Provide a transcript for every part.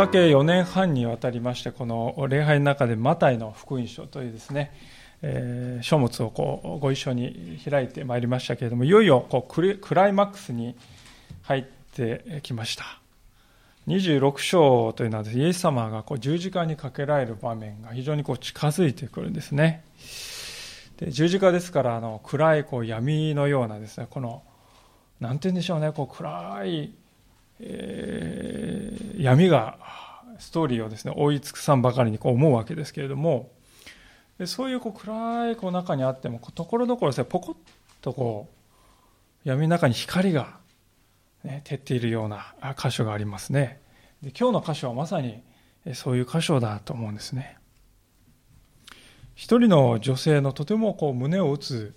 仕掛け4年半にわたりましてこの礼拝の中でマタイの福音書というですね、えー、書物をこうご一緒に開いてまいりましたけれどもいよいよこうクライマックスに入ってきました。26章というのはイエス様がこう十字架にかけられる場面が非常にこう近づいてくるんですね。で十字架ですからあの暗いこう闇のようなですねこの何て言うんでしょうねこう暗いえー、闇がストーリーをですね追い尽くさんばかりにこう思うわけですけれどもでそういうこう暗いこう中にあってもところどころでポコッとこう闇の中に光が、ね、照っているような箇所がありますね。で今日の箇所はまさにそういう箇所だと思うんですね。一人の女性のとてもこう胸を打つ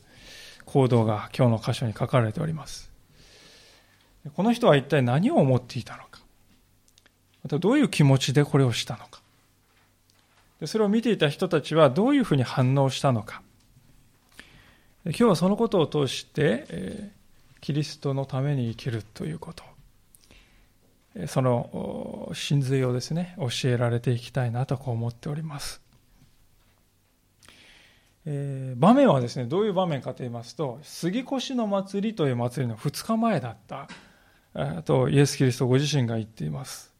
行動が今日の箇所に書かれております。この人は一体何を思っていたのか。またどういう気持ちでこれをしたのか。それを見ていた人たちはどういうふうに反応したのか。今日はそのことを通してキリストのために生きるということ。その真髄をですね教えられていきたいなとこう思っております。えー、場面はですねどういう場面かと言いますと杉越の祭りという祭りの2日前だったとイエス・キリストご自身が言っています。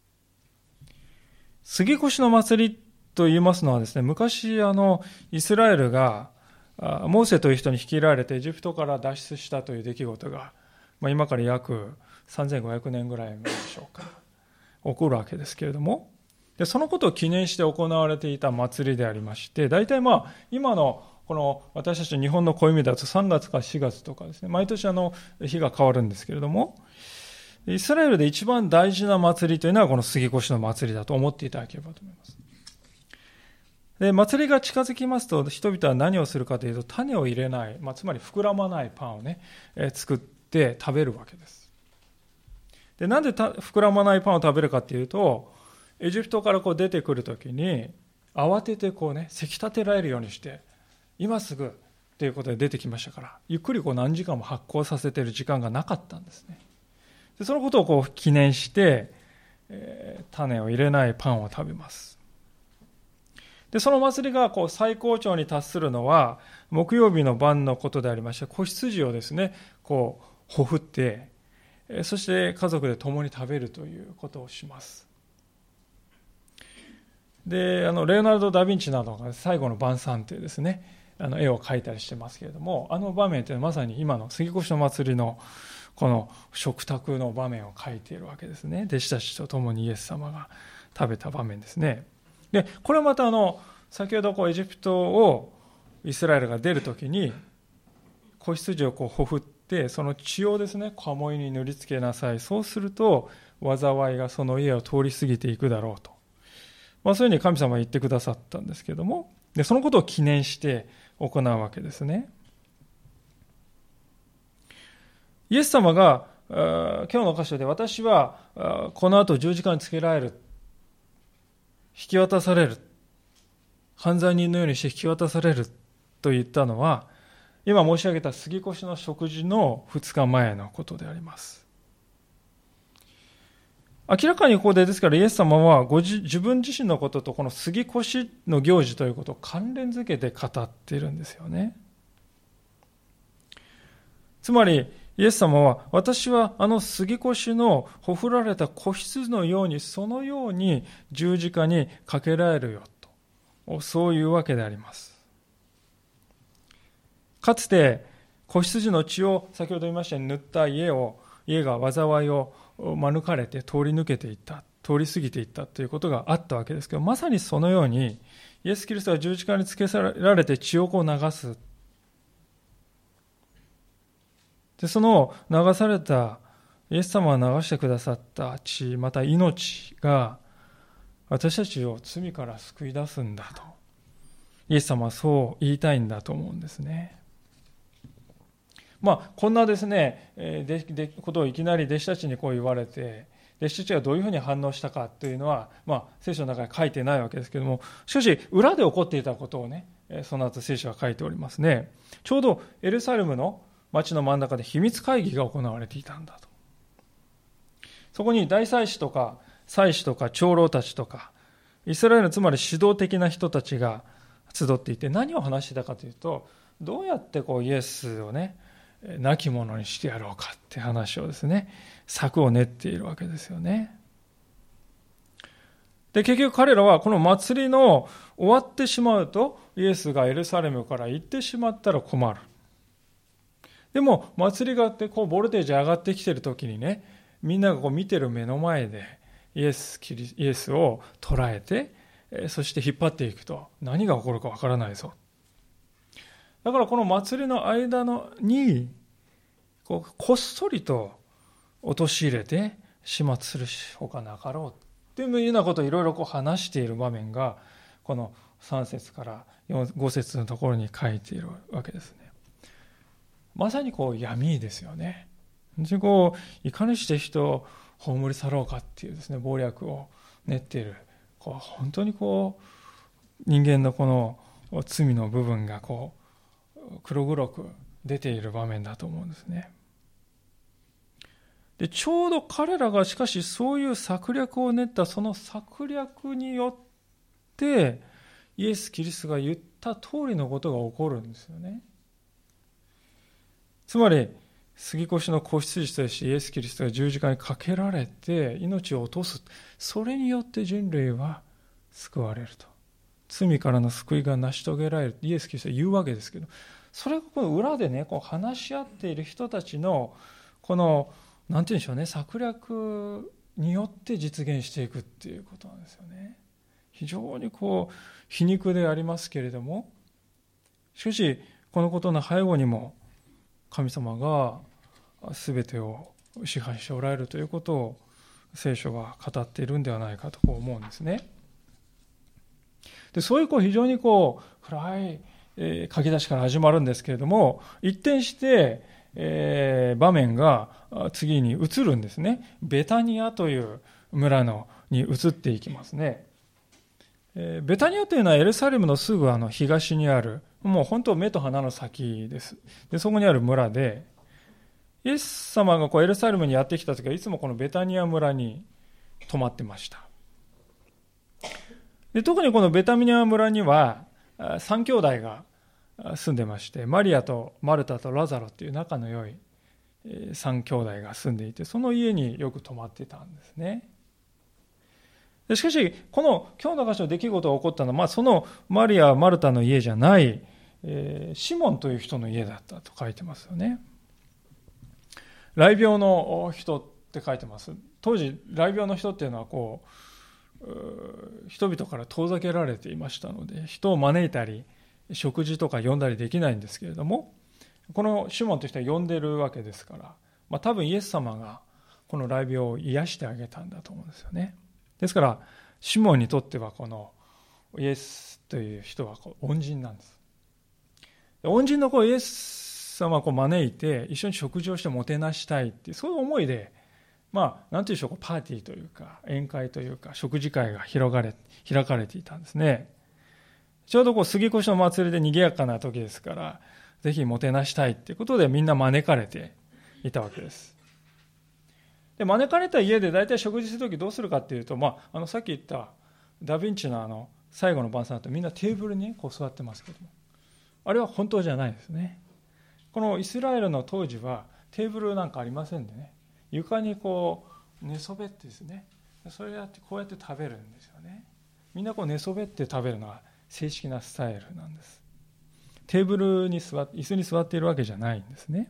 杉越の祭りと言いますのはですね、昔あのイスラエルがモーセという人に率いられてエジプトから脱出したという出来事が、まあ、今から約3500年ぐらい前でしょうか起こるわけですけれどもでそのことを記念して行われていた祭りでありまして大体まあ今のこの私たち日本の暦だと3月か4月とかですね毎年あの日が変わるんですけれどもイスラエルで一番大事な祭りというのはこの杉越の祭りだと思っていただければと思います。で、祭りが近づきますと人々は何をするかというと種を入れない、まあ、つまり膨らまないパンをね、えー、作って食べるわけです。で、なんで膨らまないパンを食べるかというと、エジプトからこう出てくるときに慌ててこうね、せき立てられるようにして、今すぐということで出てきましたから、ゆっくりこう何時間も発酵させている時間がなかったんですね。でそのことをこう記念して、えー、種を入れないパンを食べます。で、その祭りがこう最高潮に達するのは、木曜日の晩のことでありまして、子羊をですね、こう、ほふって、そして家族で共に食べるということをします。で、あの、レオナルド・ダ・ヴィンチなどが最後の晩餐というですね、あの絵を描いたりしてますけれども、あの場面というのはまさに今の杉越の祭りのこの食卓の場面を書いているわけですね。弟子たちと共にイエス様が食べた場面ですね。でこれまたあの先ほどこうエジプトをイスラエルが出るときに子羊をこうほふってその血をですね鴨居に塗りつけなさい。そうすると災いがその家を通り過ぎていくだろうと、まあ、そういうふうに神様は言ってくださったんですけども。でそのことを記念して行うわけですね。イエス様が今日の箇所で私はこの後十字架につけられる引き渡される犯罪人のようにして引き渡されると言ったのは今申し上げた杉越の食事の2日前のことであります。明らかにここでですからイエス様はご自自分自身のこととこの杉越の行事ということを関連づけて語っているんですよね。つまりイエス様は、私はあの杉越のほふられた子羊のように、そのように十字架にかけられるよと、そういうわけであります。かつて、子羊の血を先ほど言いましたように塗った家を、家が災いを免れて通り抜けていった、通り過ぎていったということがあったわけですけど、まさにそのように、イエス・キリストが十字架につけられて血をこう流す。でその流されたイエス様が流してくださった血また命が私たちを罪から救い出すんだと。イエス様はそう言いたいんだと思うんですね。まあこんなですねででことをいきなり弟子たちにこう言われて弟子たちがどういうふうに反応したかというのは、まあ、聖書の中に書いてないわけですけどもしかし裏で起こっていたことをねその後聖書は書いておりますね。ちょうどエルサレムの町の真ん中で秘密会議が行われていたんだと。そこに大祭司とか、祭司とか長老たちとか、イスラエルのつまり指導的な人たちが集っていて何を話してたかというと、どうやってこうイエスをね、亡き者にしてやろうかって話をですね、策を練っているわけですよね。で、結局彼らはこの祭りの終わってしまうと、イエスがエルサレムから行ってしまったら困る。でも、祭りがあって、こう、ボルテージ上がってきてる時にね、みんながこう見てる目の前で、イエス、イエスを捉えて、そして引っ張っていくと、何が起こるかわからないぞ。だからこの祭りの間のに、こうこっそりと陥れて始末するほかなかろうっていうようなことをいろいろ話している場面が、この3節から5節のところに書いているわけですね。まさにこう闇ですよね。でこういかにして人を葬り去ろうかっていうですね謀略を練っているこう本当にこう人間のこの罪の部分がこう黒黒く出ている場面だと思うんですね。でちょうど彼らがしかしそういう策略を練ったその策略によってイエス・キリストが言った通りのことが起こるんですよね。つまり杉越の子羊としてイエス・キリストが十字架にかけられて命を落とす。それによって人類は救われると。罪からの救いが成し遂げられる。イエス・キリストは言うわけですけど。それがこの裏でねこう話し合っている人たちのこの何て言うんでしょうね策略によって実現していくっていうことなんですよね。非常にこう皮肉でありますけれども。しかしこのことの背後にも神様が全てを支配しておられるということを聖書が語っているんではないかと思うんですね。でそういうこう非常にこう暗い、え書き出しから始まるんですけれども一転して、えー、場面が次に移るんですね。ベタニアという村のに移っていきますね。え、ベタニアというのはエルサレムのすぐあの東にあるもう本当目と鼻の先です。で、そこにある村で、イエス様がこうエルサレムにやってきた時はいつもこのベタニア村に泊まってました。で特にこのベタニア村には3兄弟が住んでまして、マリアとマルタとラザロっていう仲の良い3兄弟が住んでいて、その家によく泊まってたんですね。しかし、この今日の箇所の出来事が起こったのは、まあ、そのマリア、マルタの家じゃない、えー、シモンという人の家だったと書いてますよね。雷病の人って書いてます。当時、雷病の人っていうのはこう、人々から遠ざけられていましたので、人を招いたり、食事とか呼んだりできないんですけれども、このシモンという人は呼んでるわけですから、まあ、多分イエス様がこの雷病を癒してあげたんだと思うんですよね。ですから、シモンにとってはこのイエスという人はこう恩人なんです。恩人のこうイエス様を招いて一緒に食事をしてもてなしたいっていうそういう思いでまあ何て言うんでしょうパーティーというか宴会というか食事会が広がれ開かれていたんですねちょうどこう杉越の祭りで賑やかな時ですからぜひもてなしたいっていうことでみんな招かれていたわけですで招かれた家で大体食事する時どうするかっていうと、まあ、あのさっき言ったダ・ヴィンチのあの最後の晩餐だとみんなテーブルにこう座ってますけどもあれは本当じゃないですね。このイスラエルの当時はテーブルなんかありませんでね、床にこう寝そべってですね、それやってこうやって食べるんですよね。みんなこう寝そべって食べるのが正式なスタイルなんです。テーブルに座って、椅子に座っているわけじゃないんですね。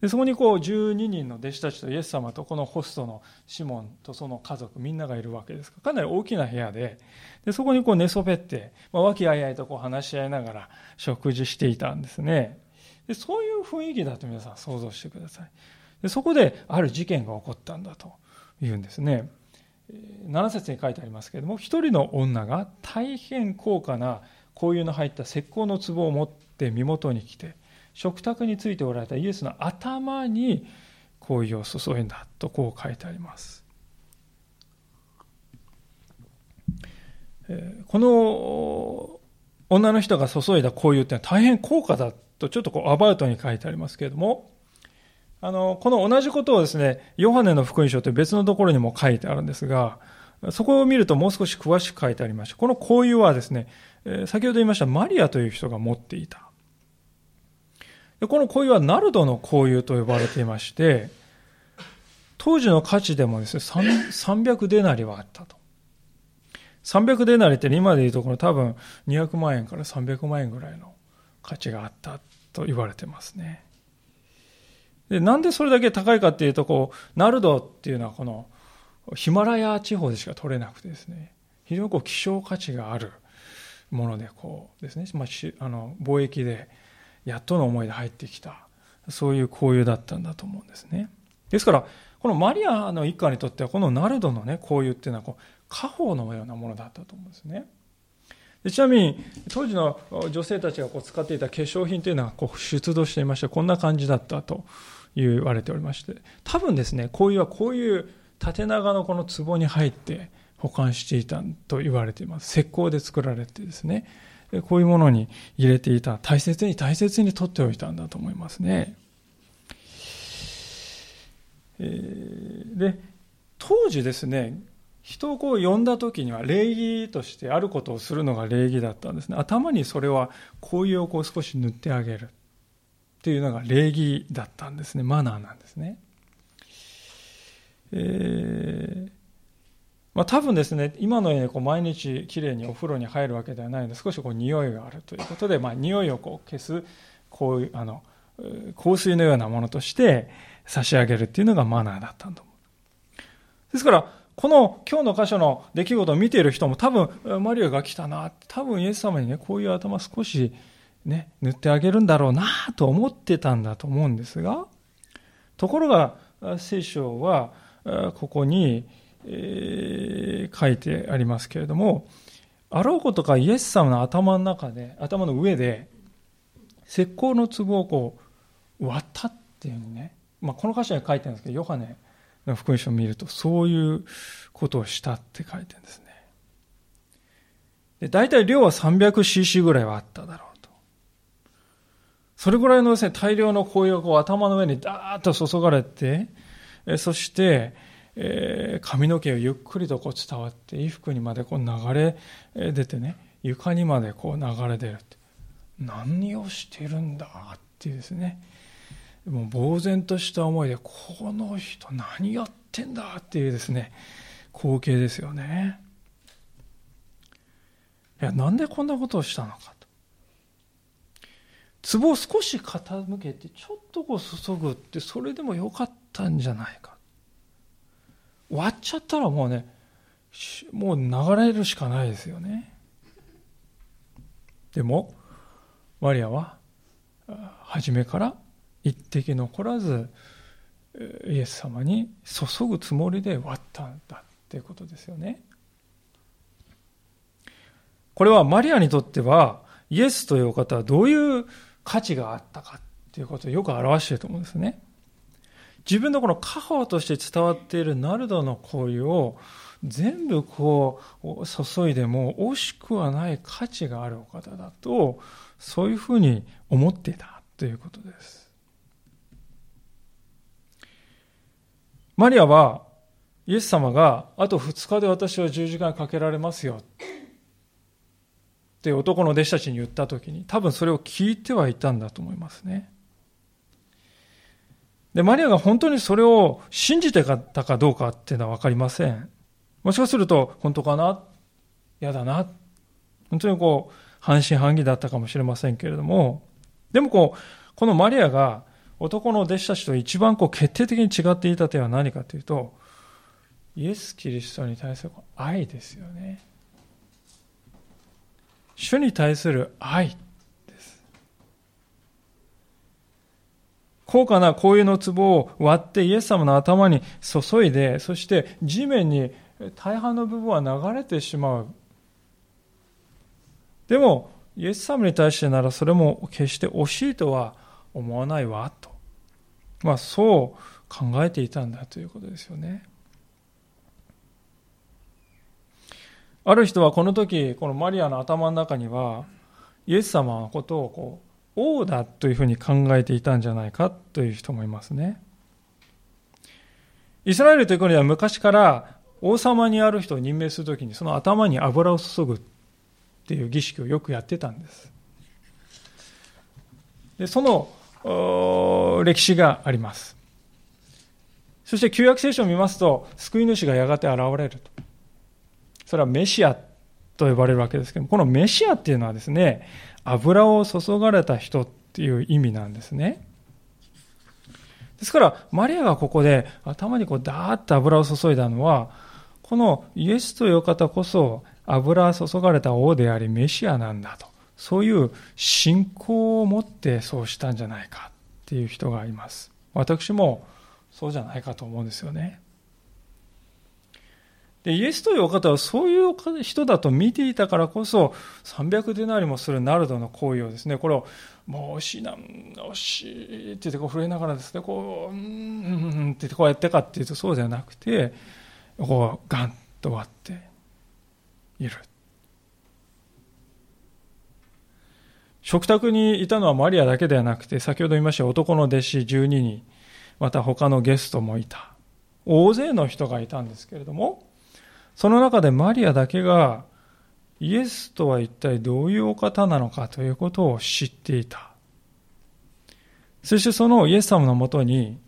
でそこにこう12人の弟子たちとイエス様とこのホストのシモンとその家族みんながいるわけです。からかなり大きな部屋で。でそこにこう寝そべって、まあ、和気あいあいとこう話し合いながら食事していたんですね。でそういう雰囲気だと皆さん想像してください。でそこである事件が起こったんだというんですね。7節に書いてありますけれども一人の女が大変高価な香油の入った石膏の壺を持って身元に来て食卓についておられたイエスの頭に香油を注いだとこう書いてあります。この女の人が注いだ香油ってのは大変高価だとちょっとこうアバウトに書いてありますけれどもあの、この同じことをですね、ヨハネの福音書という別のところにも書いてあるんですが、そこを見るともう少し詳しく書いてありました。この交友はですね、先ほど言いましたマリアという人が持っていた。でこの交友はナルドの交友と呼ばれていまして、当時の価値でもですね、300デナリはあったと。300デナリって今で言うところ多分200万円から300万円ぐらいの価値があったと言われてますね。で、なんでそれだけ高いかっていうと、こう、ナルドっていうのはこのヒマラヤ地方でしか取れなくてですね、非常にこう希少価値があるもので、こうですね、まあ、あの貿易でやっとの思いで入ってきた、そういう交友だったんだと思うんですね。ですから、このマリアの一家にとっては、このナルドのね、交友っていうのはこう、家宝のようなものだったと思うんですねで。ちなみに、当時の女性たちがこう使っていた化粧品というのはこう出土していまして、こんな感じだったと言われておりまして、多分ですね、こういうはこういう縦長のこの壺に入って保管していたと言われています。石膏で作られてですね、こういうものに入れていた、大切に大切に取っておいたんだと思いますね。で、当時ですね、人をこう呼んだ時には礼儀としてあることをするのが礼儀だったんですね。頭にそれは香油をこう少し塗ってあげるっていうのが礼儀だったんですね。マナーなんですね。えーまあ、多分ですね、今のようにこう毎日きれいにお風呂に入るわけではないので、少しこう匂いがあるということで、まあ、匂いをこう消す、こういう、あの、香水のようなものとして差し上げるっていうのがマナーだったと思う。ですから、この今日の箇所の出来事を見ている人も多分、マリアが来たな、多分イエス様にね、こういう頭少しね、塗ってあげるんだろうなと思ってたんだと思うんですが、ところが、聖書は、ここに、えー、書いてありますけれども、あろうことかイエス様の頭の中で、頭の上で、石膏の壺をこう割ったっていうにね、まあ、この箇所に書いてあるんですけど、ヨハネの福音書を見ると、そういうことをしたって書いてるんですね。で大体量は 300cc ぐらいはあっただろうと。それぐらいのですね、大量の紅葉が頭の上にダーッと注がれて、そして、えー、髪の毛をゆっくりとこう伝わって衣服にまでこう流れ出てね床にまでこう流れ出るって。何をしてるんだっていうですね。もう呆然とした思いでこの人何やってんだっていうですね光景ですよね。いやなんでこんなことをしたのかと。壺を少し傾けてちょっとこう注ぐってそれでもよかったんじゃないか。割っちゃったらもうね、もう流れるしかないですよね。でも、マリアは、初めから一滴残らず、イエス様に注ぐつもりで割ったんだっていうことですよね。これはマリアにとっては、イエスというお方はどういう価値があったかっていうことをよく表していると思うんですね。自分のこの家宝として伝わっているナルドの香油を全部こう注いでも惜しくはない価値があるお方だとそういうふうに思っていたということです。マリアはイエス様があと2日で私は十字架にかけられますよって男の弟子たちに言った時に多分それを聞いてはいたんだと思いますね。で、マリアが本当にそれを信じてたかどうかっていうのは分かりません。もしかすると、本当かな？嫌だな？本当にこう、半信半疑だったかもしれませんけれども、でもこう、このマリアが男の弟子たちと一番こう決定的に違っていた点は何かというと、イエス・キリストに対する愛ですよね。主に対する愛。高価な香油の壺を割ってイエス様の頭に注いで、そして地面に大半の部分は流れてしまう。でも、イエス様に対してならそれも決して惜しいとは思わないわ、と。まあ、そう考えていたんだということですよね。ある人はこの時、このマリアの頭の中には、イエス様のことをこう王だというふうに考えていたんじゃないかという人もいますね。イスラエルという国では昔から王様にある人を任命するときにその頭に油を注ぐっていう儀式をよくやってたんです。でその歴史があります。そして旧約聖書を見ますと、救い主がやがて現れると。それはメシアと呼ばれるわけですけども、このメシアっていうのはですね、油を注がれた人っていう意味なんですね。ですから、マリアがここで頭にこうダーッと油を注いだのは、このイエスという方こそ油注がれた王でありメシアなんだと。そういう信仰を持ってそうしたんじゃないかっていう人がいます。私もそうじゃないかと思うんですよね。で、イエスというお方はそういう人だと見ていたからこそ、300デナリもするナルドの行為をですね、これを、もう惜しいな、惜しいって言ってこう震えながらですね、こう、うん、うんって言ってこうやってかっていうとそうじゃなくて、こう、ガンと割っている。食卓にいたのはマリアだけではなくて、先ほど言いました男の弟子12人、また他のゲストもいた。大勢の人がいたんですけれども、その中でマリアだけがイエスとは一体どういうお方なのかということを知っていた。そしてそのイエス様のもとに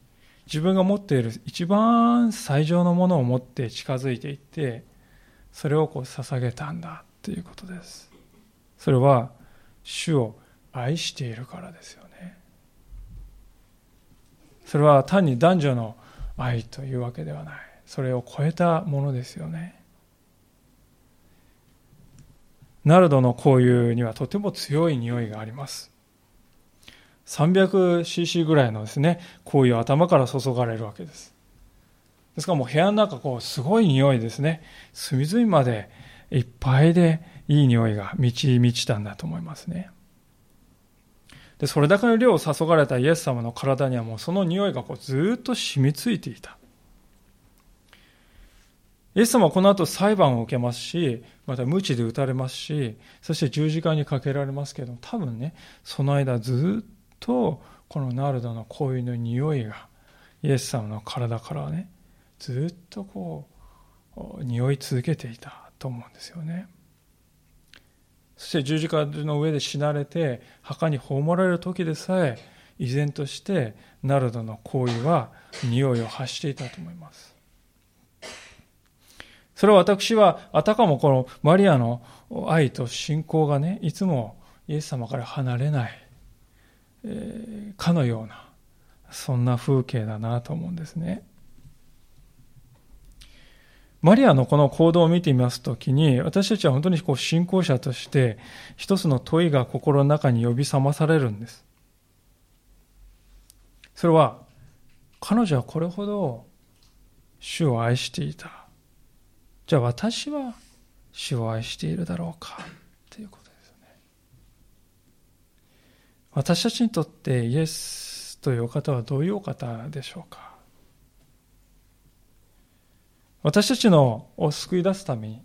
自分が持っている一番最上のものを持って近づいていって、それをこう捧げたんだということです。それは主を愛しているからですよね。それは単に男女の愛というわけではない。それを超えたものですよね。ナルドの香油にはとても強い匂いがあります。300cc ぐらいのですね、香油を頭から注がれるわけです。ですからもう部屋の中、こう、すごい匂いですね。隅々までいっぱいでいい匂いが満ち満ちたんだと思いますね。で、それだけの量を注がれたイエス様の体にはもうその匂いがこうずっと染みついていた。イエス様はこの後裁判を受けますし、また無知で打たれますし、そして十字架にかけられますけど、多分ね、その間ずっとこのナルドの香油の匂いが、イエス様の体からね、ずっとこう、匂い続けていたと思うんですよね。そして十字架の上で死なれて、墓に葬られる時でさえ、依然としてナルドの香油は匂いを発していたと思います。それは私は、あたかもこのマリアの愛と信仰がね、いつもイエス様から離れない、えー、かのような、そんな風景だなと思うんですね。マリアのこの行動を見てみますときに、私たちは本当にこう信仰者として、一つの問いが心の中に呼び覚まされるんです。それは、彼女はこれほど主を愛していた。じゃあ私は主を愛しているだろうかということですね。私たちにとってイエスというお方はどういうお方でしょうか私たちのを救い出すために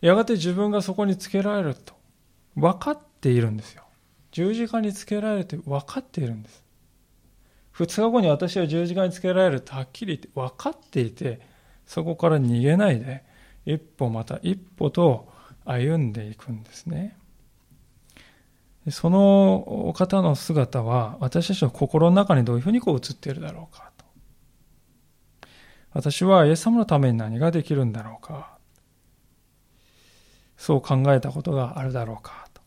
やがて自分がそこにつけられると分かっているんですよ。十字架につけられると分かっているんです。二日後に私は十字架につけられるとはっきり言って分かっていてそこから逃げないで、一歩また一歩と歩んでいくんですね。その方の姿は私たちの心の中にどういうふうにこう映っているだろうかと。私はイエス様のために何ができるんだろうか。そう考えたことがあるだろうかと。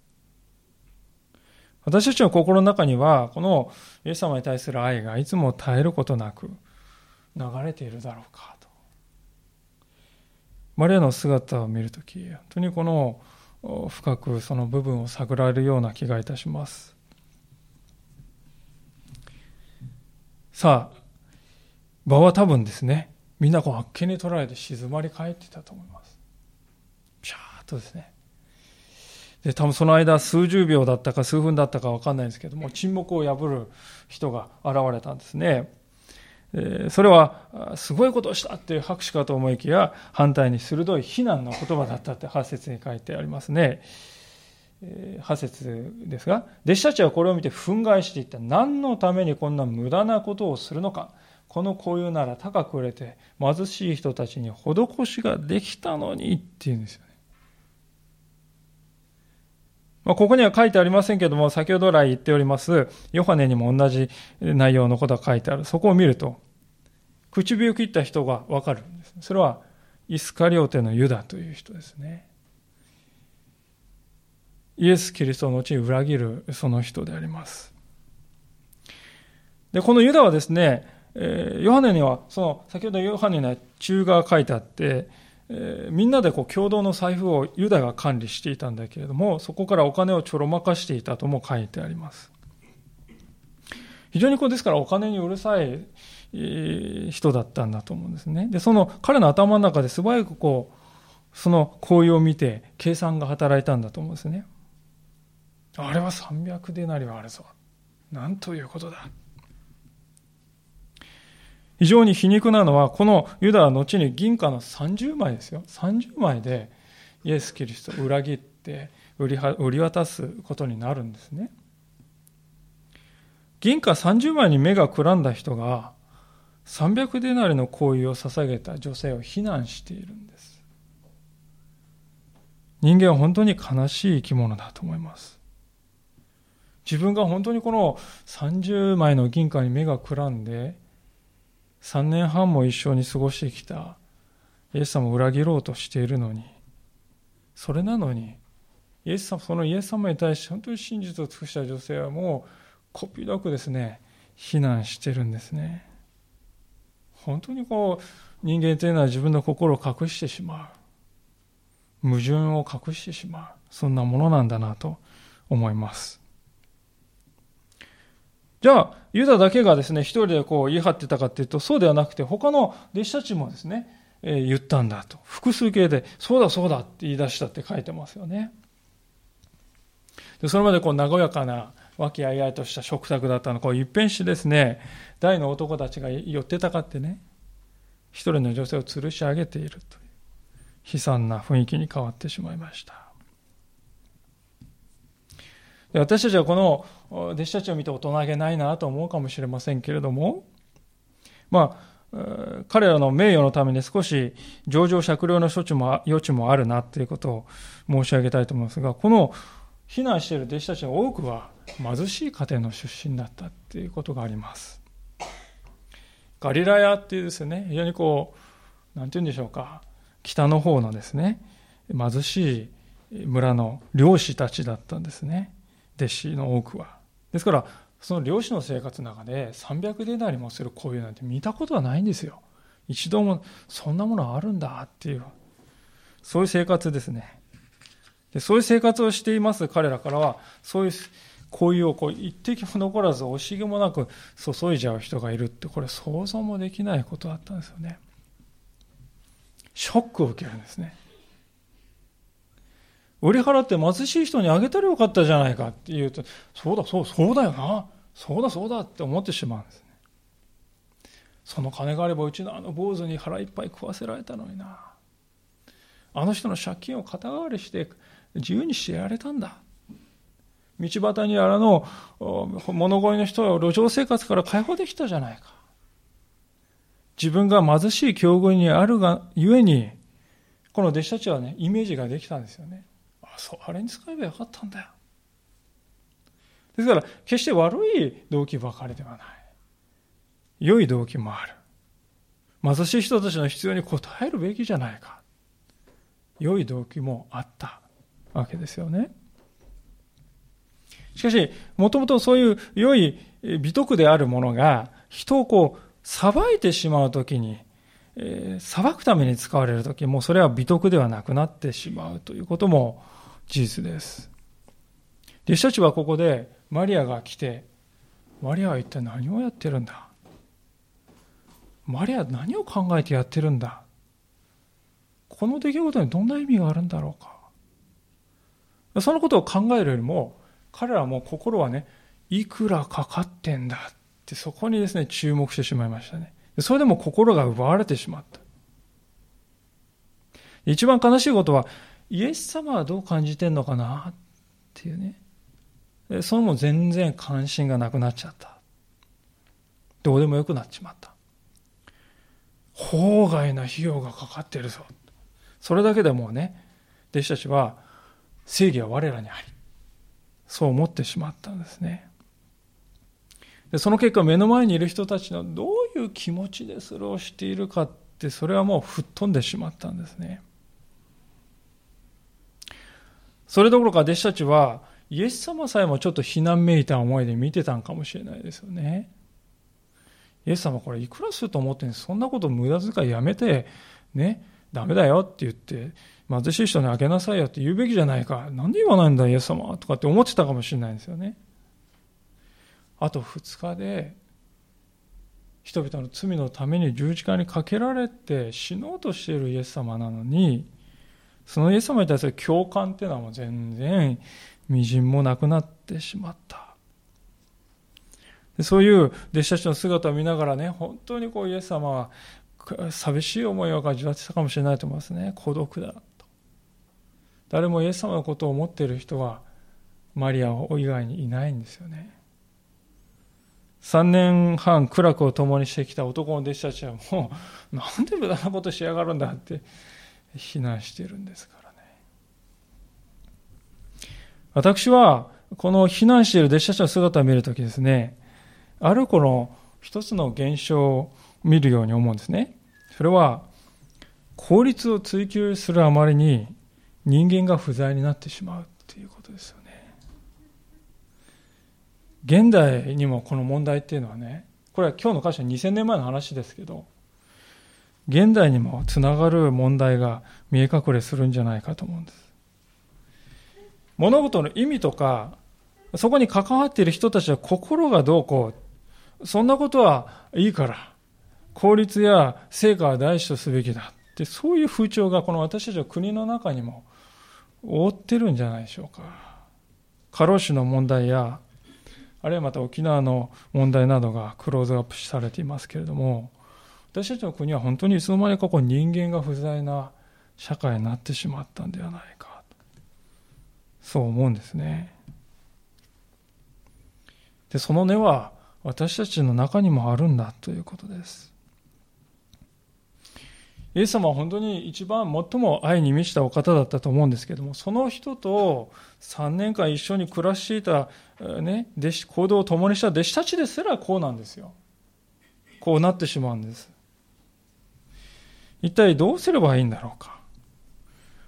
私たちの心の中にはこのイエス様に対する愛がいつも絶えることなく流れているだろうか。マリアの姿を見るとき、本当にこの深くその部分を探られるような気がいたします。さあ、場は多分ですね、みんなこうあっけに取られて静まり返ってたと思います。ピャーっとですね。で、多分その間数十秒だったか数分だったか分かんないんですけども、沈黙を破る人が現れたんですね。それはすごいことをしたっていう拍手かと思いきや反対に鋭い非難の言葉だったって8節に書いてありますね。8節ですが弟子たちはこれを見て憤慨していった何のためにこんな無駄なことをするのかこの紅葉なら高く売れて貧しい人たちに施しができたのにっていうんですよね。まあ、ここには書いてありませんけども、先ほど来言っております、ヨハネにも同じ内容のことが書いてある。そこを見ると、唇を切った人がわかるんです。それは、イスカリオテのユダという人ですね。イエス・キリストの後に裏切るその人であります。で、このユダはですね、ヨハネには、その、先ほどヨハネには中が書いてあって、え、みんなでこう共同の財布をユダが管理していたんだけれども、そこからお金をちょろまかしていたとも書いてあります。非常にこうですからお金にうるさい人だったんだと思うんですね。で、その彼の頭の中で素早くこう、その行為を見て計算が働いたんだと思うんですね。あれは300デナリはあるぞ。なんということだ。非常に皮肉なのは、このユダは後に銀貨の30枚ですよ。30枚でイエス・キリストを裏切って売り売り渡すことになるんですね。銀貨30枚に目がくらんだ人が300デナリの行為を捧げた女性を非難しているんです。人間は本当に悲しい生き物だと思います。自分が本当にこの30枚の銀貨に目がくらんで、3年半も一緒に過ごしてきたイエス様を裏切ろうとしているのに、それなのに、イエス様、そのイエス様に対して本当に真実を尽くした女性はもう、こっぴどくですね、非難してるんですね。本当にこう、人間というのは自分の心を隠してしまう。矛盾を隠してしまう。そんなものなんだなと思います。じゃあ、ユダだけがですね、一人でこう言い張ってたかっていうと、そうではなくて、他の弟子たちもですね、えー、言ったんだと。複数形で、そうだそうだって言い出したって書いてますよね。でそれまでこう和やかな、和気あいあいとした食卓だったの。こう一変してですね、大の男たちが寄ってたかってね、一人の女性を吊るし上げているという、悲惨な雰囲気に変わってしまいました。私たちはこの弟子たちを見て大人げないなと思うかもしれませんけれども、まあ、彼らの名誉のために少し上場酌量の処置も余地もあるなということを申し上げたいと思いますが、この避難している弟子たちの多くは貧しい家庭の出身だったということがあります。ガリラヤっていうですね、非常にこう、なんて言うんでしょうか、北の方のですね、貧しい村の漁師たちだったんですね。弟子の多くは。ですから、その漁師の生活の中で300デナリもする行為なんて見たことはないんですよ。一度もそんなものあるんだっていう、そういう生活ですね。でそういう生活をしています彼らからは、そういう行為をこう一滴も残らず惜しげもなく注いじゃう人がいるって、これ想像もできないことだったんですよね。ショックを受けるんですね。売り払って貧しい人にあげたらよかったじゃないかって言うと、そうだ、そう、そうだよな。そうだ、そうだって思ってしまうんですね。その金があればうちのあの坊主に腹いっぱい食わせられたのにな。あの人の借金を肩代わりして自由にしてやれたんだ。道端にあらの物乞いの人は路上生活から解放できたじゃないか。自分が貧しい境遇にあるがゆえに、この弟子たちはね、イメージができたんですよね。あそう、あれに使えばよかったんだよ。ですから、決して悪い動機ばかりではない。良い動機もある。貧しい人たちの必要に応えるべきじゃないか。良い動機もあったわけですよね。しかし、もともとそういう良い美徳であるものが、人をこう、裁いてしまうときに、えー、裁くために使われるとき、もうそれは美徳ではなくなってしまうということも事実です。弟子たちはここでマリアが来て、マリアは一体何をやってるんだ？マリアは何を考えてやってるんだ？この出来事にどんな意味があるんだろうか？そのことを考えるよりも、彼らも心はね、いくらかかってんだってそこにですね、注目してしまいましたね。それでも心が奪われてしまった。一番悲しいことは、イエス様はどう感じてんのかなっていうね。それも全然関心がなくなっちゃった。どうでもよくなっちまった。法外な費用がかかってるぞ。それだけでもうね、弟子たちは正義は我らにあり、そう思ってしまったんですね。でその結果、目の前にいる人たちのどういう気持ちでそれをしているかって、それはもう吹っ飛んでしまったんですね。それどころか弟子たちは、イエス様さえもちょっと非難めいた思いで見てたんかもしれないですよね。イエス様これいくらすると思ってんそんなこと無駄遣いやめて、ね、ダメだよって言って、貧しい人にあげなさいよって言うべきじゃないか。なんで言わないんだ、イエス様とかって思ってたかもしれないんですよね。あと2日で、人々の罪のために十字架にかけられて死のうとしているイエス様なのに、そのイエス様に対する共感っていうのはもう全然微塵もなくなってしまった。そういう弟子たちの姿を見ながらね、本当にこうイエス様は寂しい思いを味わってたかもしれないと思いますね。孤独だ。誰もイエス様のことを思っている人はマリア以外にいないんですよね。3年半苦楽を共にしてきた男の弟子たちはもう なんで無駄なことしやがるんだって非難しているんですからね。私はこの避難している弟子たちの姿を見るときですね、あるこの一つの現象を見るように思うんですね。それは効率を追求するあまりに人間が不在になってしまうということですよね。現代にもこの問題っていうのはね、これは今日の会社2000年前の話ですけど、現代にもつながる問題が見え隠れするんじゃないかと思うんです。物事の意味とか、そこに関わっている人たちは心がどうこう、そんなことはいいから、効率や成果は大事とすべきだって、そういう風潮がこの私たちの国の中にも覆ってるんじゃないでしょうか。過労死の問題や、あるいはまた沖縄の問題などがクローズアップされていますけれども、私たちの国は本当にいつの間にかこう人間が不在な社会になってしまったんではないか。そう思うんですね。でその根は私たちの中にもあるんだということです。イエス様は本当に一番最も愛に満ちたお方だったと思うんですけども、その人と3年間一緒に暮らしていた、ね、弟子、行動を共にした弟子たちですらこうなんですよ。こうなってしまうんです。一体どうすればいいんだろうか。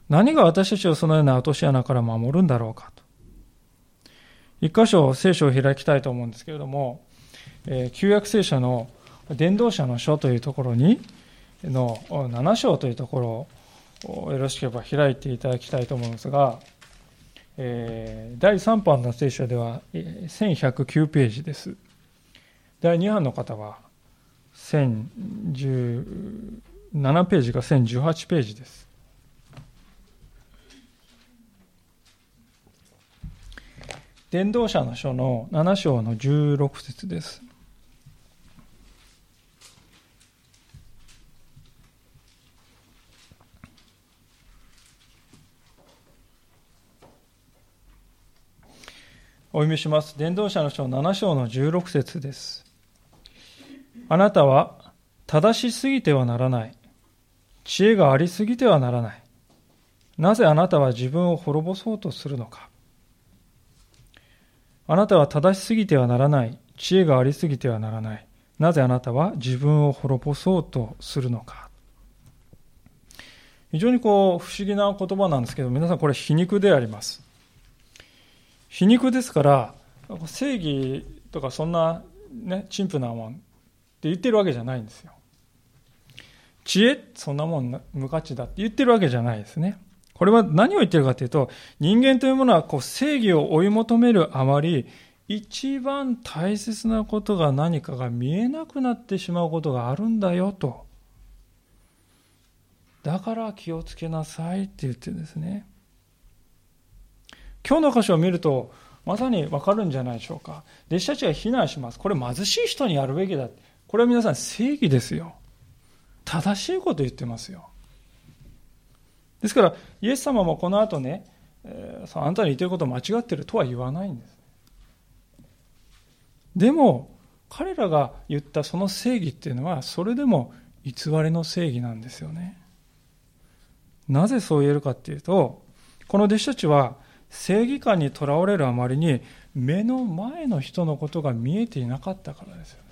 何が私たちをそのような落とし穴から守るんだろうかと。一箇所聖書を開きたいと思うんですけれども、えー、旧約聖書の伝道者の書というところに、の7章というところをよろしければ開いていただきたいと思うんですが、えー、第3版の聖書では1109ページです。第2版の方は1017ページが1018ページです。伝道者の書の7章の16節です。お読みします。伝道者の書7章の16節です。あなたは正しすぎてはならない。知恵がありすぎてはならない。なぜあなたは自分を滅ぼそうとするのか。あなたは正しすぎてはならない。知恵がありすぎてはならない。なぜあなたは自分を滅ぼそうとするのか。非常にこう不思議な言葉なんですけど、皆さんこれ皮肉であります。皮肉ですから、正義とかそんなね、陳腐なもんって言ってるわけじゃないんですよ。知恵そんなもん無価値だって言ってるわけじゃないですね。これは何を言ってるかというと、人間というものはこう正義を追い求めるあまり、一番大切なことが何かが見えなくなってしまうことがあるんだよと。だから気をつけなさいって言ってるんですね。今日の箇所を見ると、まさにわかるんじゃないでしょうか。弟子たちが非難します。これ貧しい人にやるべきだ。これは皆さん正義ですよ。正しいこと言ってますよ。ですから、イエス様もこの後ね、えー、あなたに言ってること間違ってるとは言わないんです。でも、彼らが言ったその正義っていうのは、それでも偽りの正義なんですよね。なぜそう言えるかっていうと、この弟子たちは正義感にとらわれるあまりに目の前の人のことが見えていなかったからですよね。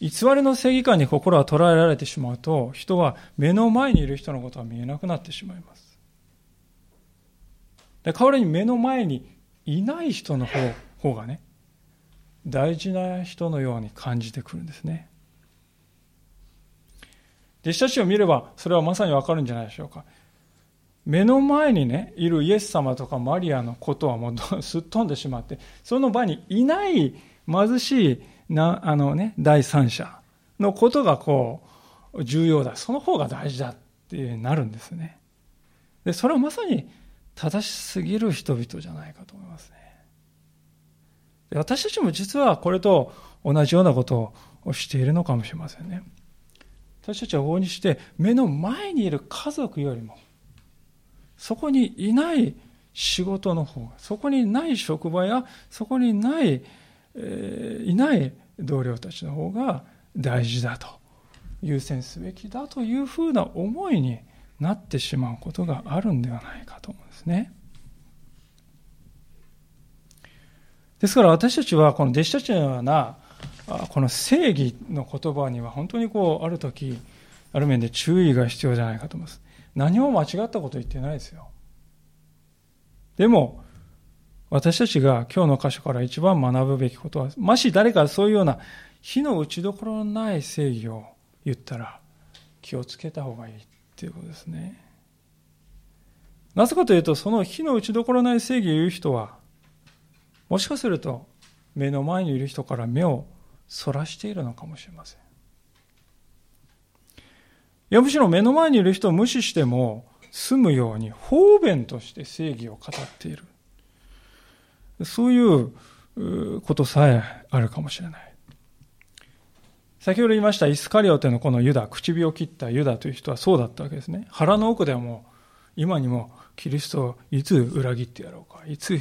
偽りの正義感に心が捉えられてしまうと、人は目の前にいる人のことが見えなくなってしまいます。で代わりに目の前にいない人の方方がね、大事な人のように感じてくるんですね。弟子たちを見ればそれはまさにわかるんじゃないでしょうか。目の前にね、いるイエス様とかマリアのことはもうすっ飛んでしまって、その場にいない貧しいな、あのね、第三者のことがこう、重要だ。その方が大事だってなるんですね。で、それはまさに正しすぎる人々じゃないかと思いますね。私たちも実はこれと同じようなことをしているのかもしれませんね。私たちは往々にして目の前にいる家族よりもそこにいない仕事の方がそこにない職場やそこにない、えー、いない同僚たちの方が大事だと優先すべきだというふうな思いになってしまうことがあるんではないかと思うんですね。ですから私たちはこの弟子たちのようなこの正義の言葉には本当にこうある時ある面で注意が必要じゃないかと思います何も間違ったこと言ってないですよでも私たちが今日の箇所から一番学ぶべきことはもし誰かそういうような火の打ちどころのない正義を言ったら気をつけた方がいいっていうことですねなぜかというとその火の打ちどころない正義を言う人はもしかすると目の前にいる人から目をそらしているのかもしれません。いやむしろ目の前にいる人を無視しても済むように方便として正義を語っている。そういうことさえあるかもしれない。先ほど言いましたイスカリオテのこのユダ、唇を切ったユダという人はそうだったわけですね。腹の奥ではもう今にもキリストをいつ裏切ってやろうか、いつ、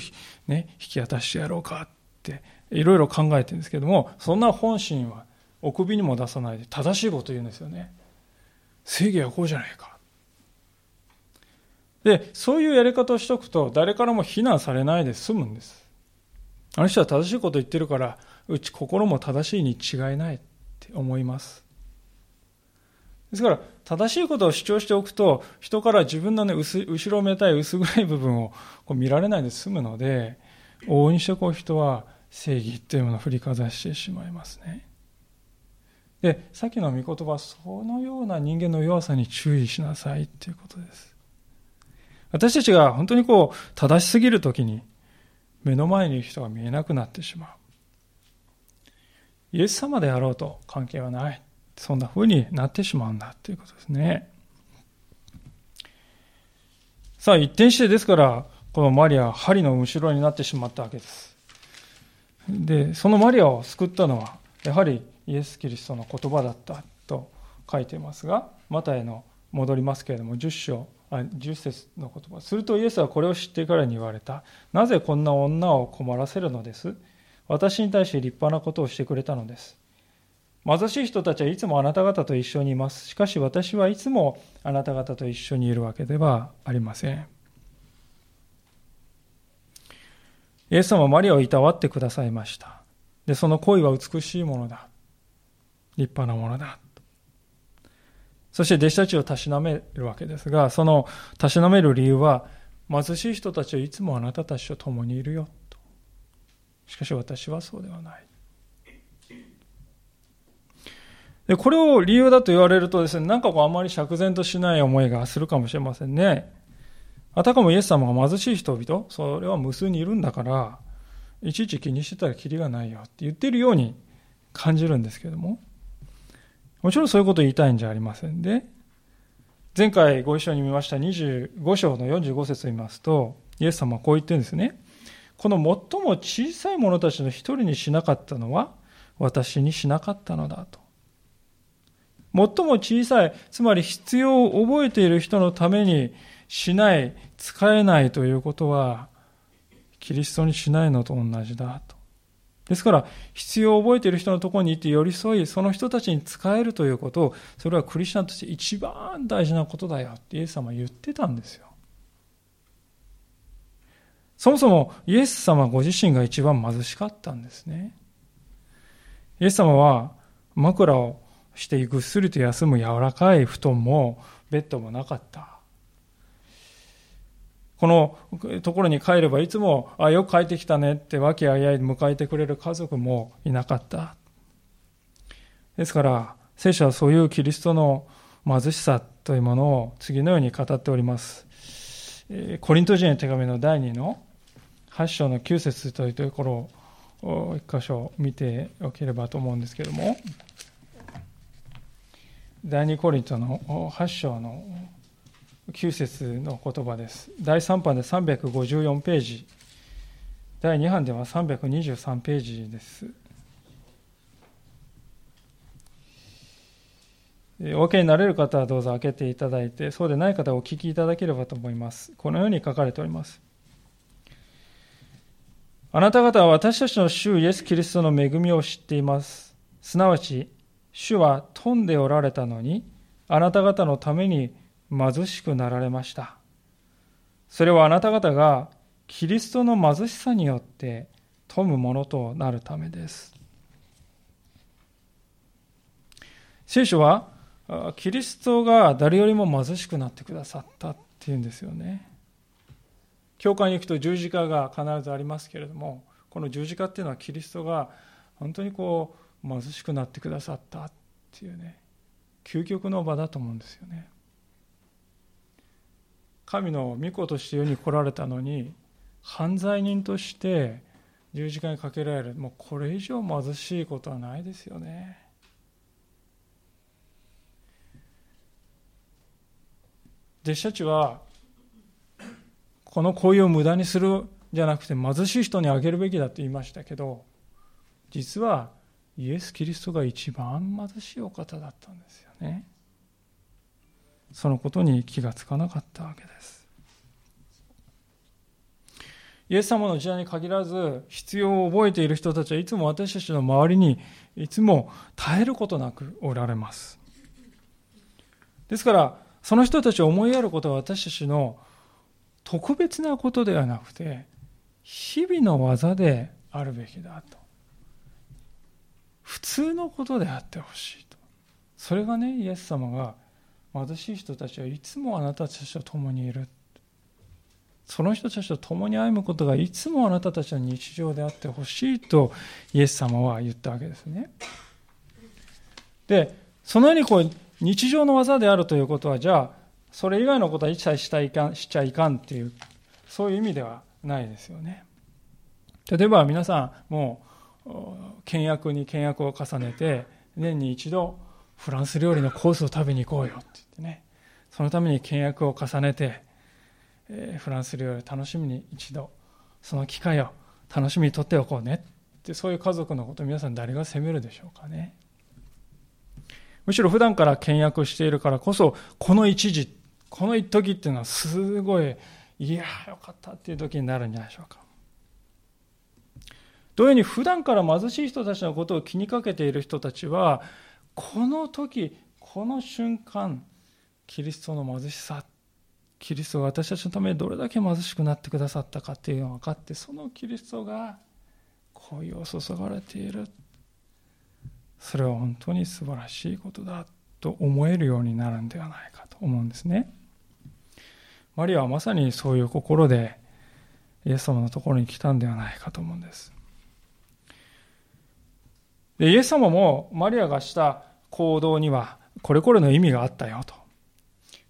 ね、引き渡してやろうかっていろいろ考えてるんですけども、そんな本心はお首にも出さないで正しいこと言うんですよね。正義はこうじゃないか。で、そういうやり方をしとくと誰からも非難されないで済むんです。あの人は正しいこと言ってるから、うち心も正しいに違いないって思います。ですから、正しいことを主張しておくと、人から自分のね、後ろめたい薄暗い部分をこう見られないで済むので、往々にしてこう人は正義というものを振りかざしてしまいますね。で、さっきの御言葉、そのような人間の弱さに注意しなさいということです。私たちが本当にこう、正しすぎるときに、目の前にいる人が見えなくなってしまう。イエス様であろうと関係はない。そんな風になってしまうんだということですね。さあ、一転してですから、このマリアは針の後ろになってしまったわけです。で、そのマリアを救ったのは、やはりイエス・キリストの言葉だったと書いていますが、マタイの戻りますけれども、10章、あ10節の言葉。するとイエスはこれを知ってからに言われた。なぜこんな女を困らせるのです？私に対して立派なことをしてくれたのです。貧しい人たちはいつもあなた方と一緒にいます。しかし私はいつもあなた方と一緒にいるわけではありません。イエス様はマリアをいたわってくださいました。で、その恋は美しいものだ。立派なものだ。そして弟子たちをたしなめるわけですが、そのたしなめる理由は、貧しい人たちはいつもあなたたちと共にいるよ。としかし私はそうではない。で、これを理由だと言われるとですね、なんかこうあまり釈然としない思いがするかもしれませんね。あたかもイエス様が貧しい人々、それは無数にいるんだから、いちいち気にしてたらキリがないよって言ってるように感じるんですけども、もちろんそういうことを言いたいんじゃありませんで、前回ご一緒に見ました25章の45節を見ますと、イエス様はこう言ってるんですね。この最も小さい者たちの一人にしなかったのは、私にしなかったのだと。最も小さい、つまり必要を覚えている人のためにしない、使えないということは、キリストにしないのと同じだと。ですから、必要を覚えている人のところに行って寄り添い、その人たちに仕えるということを、それはクリスチャンとして一番大事なことだよってイエス様は言ってたんですよ。そもそもイエス様ご自身が一番貧しかったんですね。イエス様は枕をしてぐっすりと休む柔らかい布団もベッドもなかった。このところに帰ればいつも、あ、よく帰ってきたねって和気あいあい迎えてくれる家族もいなかった。ですから、聖書はそういうキリストの貧しさというものを次のように語っております。コリント人の手紙の第2の8章の9節というところを一箇所見ておければと思うんですけれども、第2コリントの8章の9節の言葉です。第3版で354ページ、第2版では323ページです。お分けになれる方はどうぞ開けていただいて、そうでない方はお聞きいただければと思います。このように書かれております。あなた方は私たちの主イエス・キリストの恵みを知っています。すなわち、主は富んでおられたのに、あなた方のために貧しくなられました。それはあなた方がキリストの貧しさによって富むものとなるためです。聖書はキリストが誰よりも貧しくなってくださったっていうんですよね。教会に行くと十字架が必ずありますけれども、この十字架っていうのはキリストが本当にこう貧しくなってくださったっていうね、究極の場だと思うんですよね。神の御子として世に来られたのに犯罪人として十字架にかけられるもうこれ以上貧しいことはないですよね弟子たちはこの行為を無駄にするじゃなくて貧しい人にあげるべきだと言いましたけど実はイエス・キリストが一番貧しいお方だったんですよね。そのことに気がつかなかったわけです。イエス様の時代に限らず必要を覚えている人たちはいつも私たちの周りにいつも絶えることなくおられます。ですからその人たちを思いやることは私たちの特別なことではなくて日々の技であるべきだと普通のことであってほしいとそれがねイエス様が貧しい人たちはいつもあなたたちと共にいる。その人たちと共に歩むことがいつもあなたたちの日常であってほしいとイエス様は言ったわけですね。でそのようにこう日常の技であるということはじゃあそれ以外のことは一切したいかんしちゃいかんっていうそういう意味ではないですよね。例えば皆さんもう倹約に倹約を重ねて年に一度フランス料理のコースを食べに行こうよって。ってね。そのために契約を重ねて、えー、フランス料理を楽しみに一度その機会を楽しみにとっておこうね。ってそういう家族のこと皆さん誰が責めるでしょうかね。むしろ普段から倹約しているからこそこの一時この一時っていうのはすごいいやよかったっていう時になるんじゃないでしょうか。同様に普段から貧しい人たちのことを気にかけている人たちはこの時この瞬間キリストの貧しさキリストが私たちのためにどれだけ貧しくなってくださったかっていうのが分かってそのキリストが恋を注がれている。それは本当に素晴らしいことだと思えるようになるんではないかと思うんですね。マリアはまさにそういう心でイエス様のところに来たんではないかと思うんです。でイエス様もマリアがした行動にはこれこれの意味があったよと。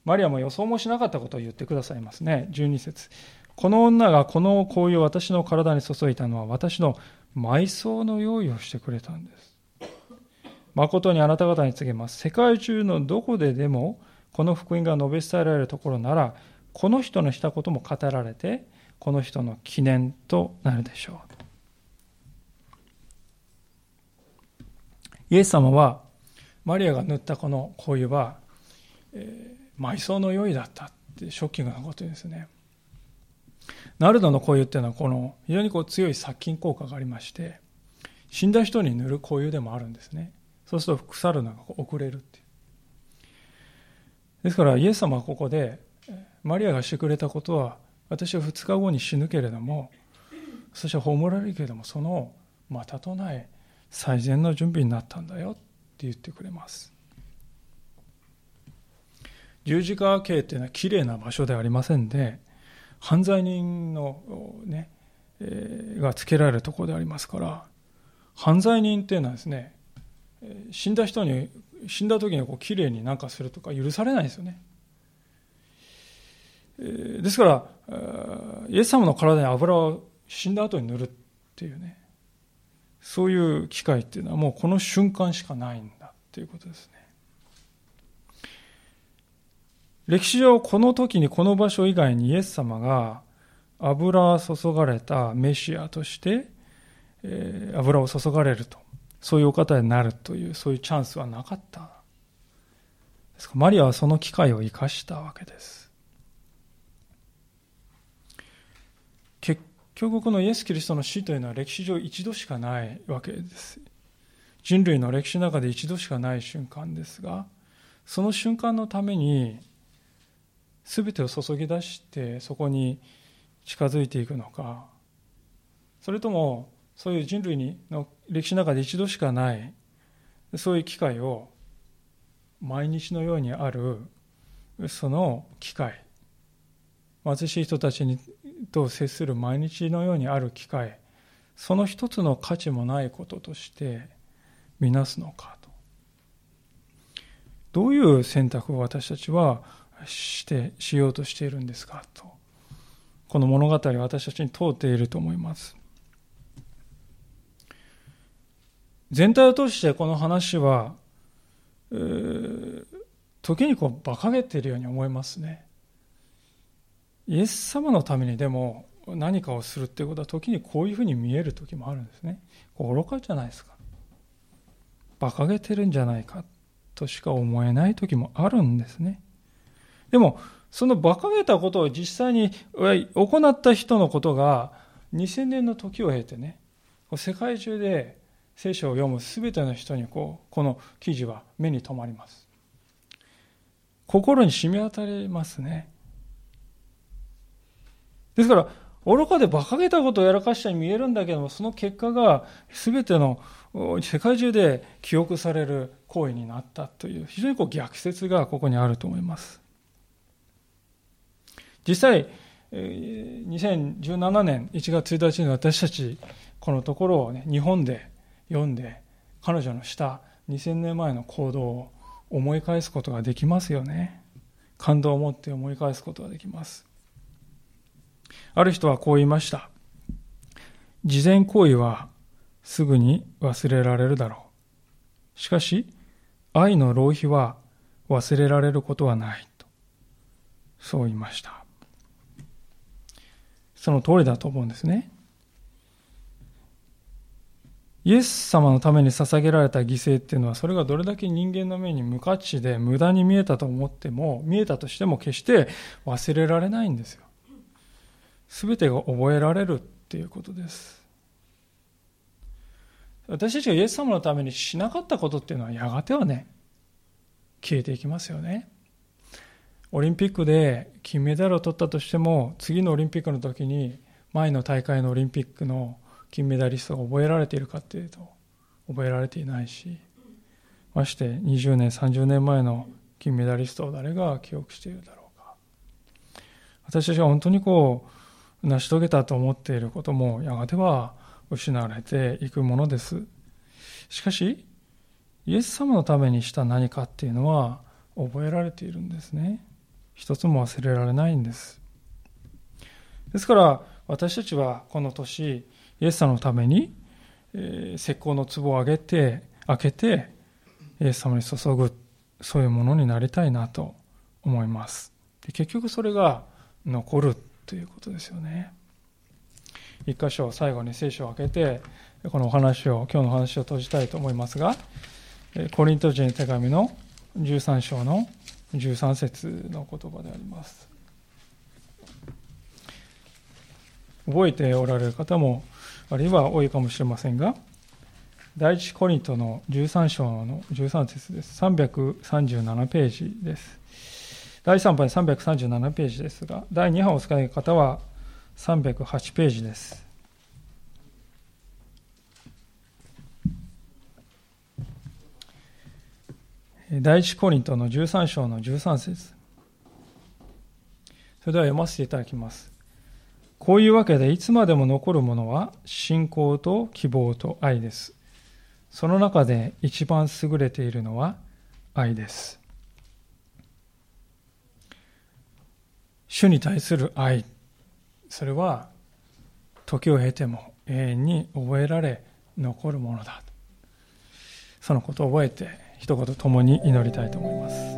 マリアも予想もしなかったことを言ってくださいますね。12節この女がこの香油を私の体に注いだのは私の埋葬の用意をしてくれたんです。誠にあなた方に告げます。世界中のどこででもこの福音が述べ伝えられるところなら、この人のしたことも語られて、この人の記念となるでしょう。イエス様はマリアが塗ったこの香油は、えー、埋葬の良いだったってショッキングなことですね。ナルドの香油っていうのはこの非常にこう強い殺菌効果がありまして死んだ人に塗る紅油でもあるんですね。そうすると腐るのが遅れるっていう。ですからイエス様はここでマリアがしてくれたことは私は2日後に死ぬけれどもそして葬られるけれどもそのまたとない最善の準備になったんだよって言ってくれます十字架系っていうのはきれいな場所ではありませんで犯罪人のね、えー、がつけられるところでありますから犯罪人っていうのはですね死んだ人に死んだ時にこうきれいに何かするとか許されないですよね。ですからイエス様の体に油を死んだ後に塗るっていうねそういう機会っていうのはもうこの瞬間しかないんだっていうことですね。歴史上この時にこの場所以外にイエス様が油注がれたメシアとして、えー、油を注がれると。そういうお方になるというそういうチャンスはなかった。ですからマリアはその機会を生かしたわけです。結局このイエス・キリストの死というのは歴史上一度しかないわけです。人類の歴史の中で一度しかない瞬間ですが、その瞬間のために全てを注ぎ出してそこに近づいていくのか、それともそういう人類の歴史の中で一度しかないそういう機会を毎日のようにあるその機会。貧しい人たちにと接する毎日のようにある機会。その一つの価値もないこととして見なすのかと。どういう選択を私たちはしてしようとしているんですかとこの物語は私たちに問うていると思います全体を通してこの話は、時にこう馬鹿げているように思いますねイエス様のためにでも何かをするっていうことは時にこういうふうに見える時もあるんですね。愚かじゃないですか。馬鹿げてるんじゃないかとしか思えない時もあるんですね。でも、その馬鹿げたことを実際に行った人のことが2000年の時を経てね、世界中で聖書を読む全ての人にこうこの記事は目に留まります。心に染み渡りますね。ですから、愚かで馬鹿げたことをやらかしたに見えるんだけども、その結果が全ての世界中で記憶される行為になったという、非常にこう逆説がここにあると思います。実際、2017年1月1日に私たち、このところを、ね、日本で読んで、彼女のした2000年前の行動を思い返すことができますよね。感動を持って思い返すことができます。ある人はこう言いました。事前行為はすぐに忘れられるだろう。しかし、愛の浪費は忘れられることはないと。そう言いました。その通りだと思うんですね。イエス様のために捧げられた犠牲っていうのは、それがどれだけ人間の目に無価値で無駄に見えたと思っても、見えたとしても決して忘れられないんですよ。全てが覚えられるっていうことです。私たちがイエス様のためにしなかったことっていうのはやがてはね、消えていきますよね。オリンピックで金メダルを取ったとしても、次のオリンピックの時に、前の大会のオリンピックの金メダリストが覚えられているかっていうと、覚えられていないし、まして20年、30年前の金メダリストを誰が記憶しているだろうか。私たちは本当にこう、成し遂げたと思っていることもやがては失われていくものです。しかし、イエス様のためにした何かっていうのは覚えられているんですね。一つも忘れられないんです。ですから私たちはこの年、イエス様のために、えー、石膏の壺をあげて、開けて、イエス様に注ぐ、そういうものになりたいなと思います。で結局それが残るということですよね。一箇所最後に聖書を開けてこのお話を今日のお話を閉じたいと思いますがコリント人手紙の13章の13節の言葉であります覚えておられる方もあるいは多いかもしれませんが第一コリントの13章の13節です。337ページです。第3版337ページですが、第2版をお使いの方は308ページです。第一コリントの13章の13節それでは読ませていただきます。こういうわけでいつまでも残るものは信仰と希望と愛です。その中で一番優れているのは愛です。主に対する愛、それは時を経ても永遠に覚えられ残るものだ。そのことを覚えて一言ともに祈りたいと思います。